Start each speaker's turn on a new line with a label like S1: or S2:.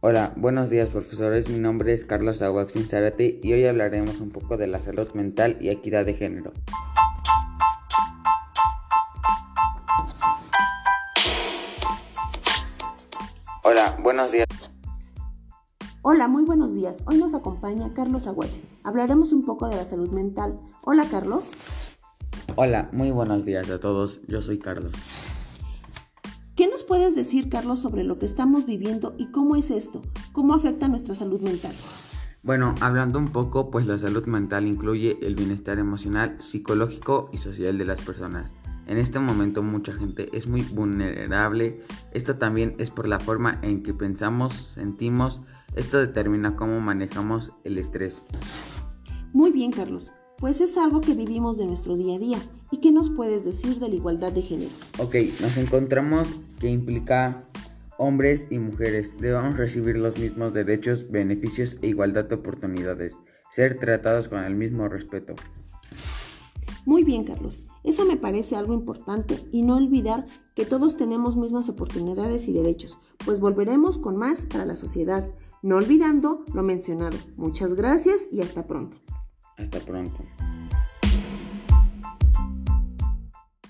S1: Hola, buenos días profesores, mi nombre es Carlos Aguaxin Zárate y hoy hablaremos un poco de la salud mental y equidad de género. Hola, buenos días.
S2: Hola, muy buenos días. Hoy nos acompaña Carlos Aguaxin. Hablaremos un poco de la salud mental. Hola, Carlos.
S1: Hola, muy buenos días a todos. Yo soy Carlos.
S2: ¿Qué nos puedes decir, Carlos, sobre lo que estamos viviendo y cómo es esto? ¿Cómo afecta nuestra salud mental?
S1: Bueno, hablando un poco, pues la salud mental incluye el bienestar emocional, psicológico y social de las personas. En este momento mucha gente es muy vulnerable. Esto también es por la forma en que pensamos, sentimos. Esto determina cómo manejamos el estrés.
S2: Muy bien, Carlos. Pues es algo que vivimos de nuestro día a día. ¿Y qué nos puedes decir de la igualdad de género?
S1: Ok, nos encontramos que implica hombres y mujeres debemos recibir los mismos derechos, beneficios e igualdad de oportunidades, ser tratados con el mismo respeto.
S2: Muy bien, Carlos. Eso me parece algo importante y no olvidar que todos tenemos mismas oportunidades y derechos, pues volveremos con más para la sociedad, no olvidando lo mencionado. Muchas gracias y hasta pronto.
S1: Hasta pronto.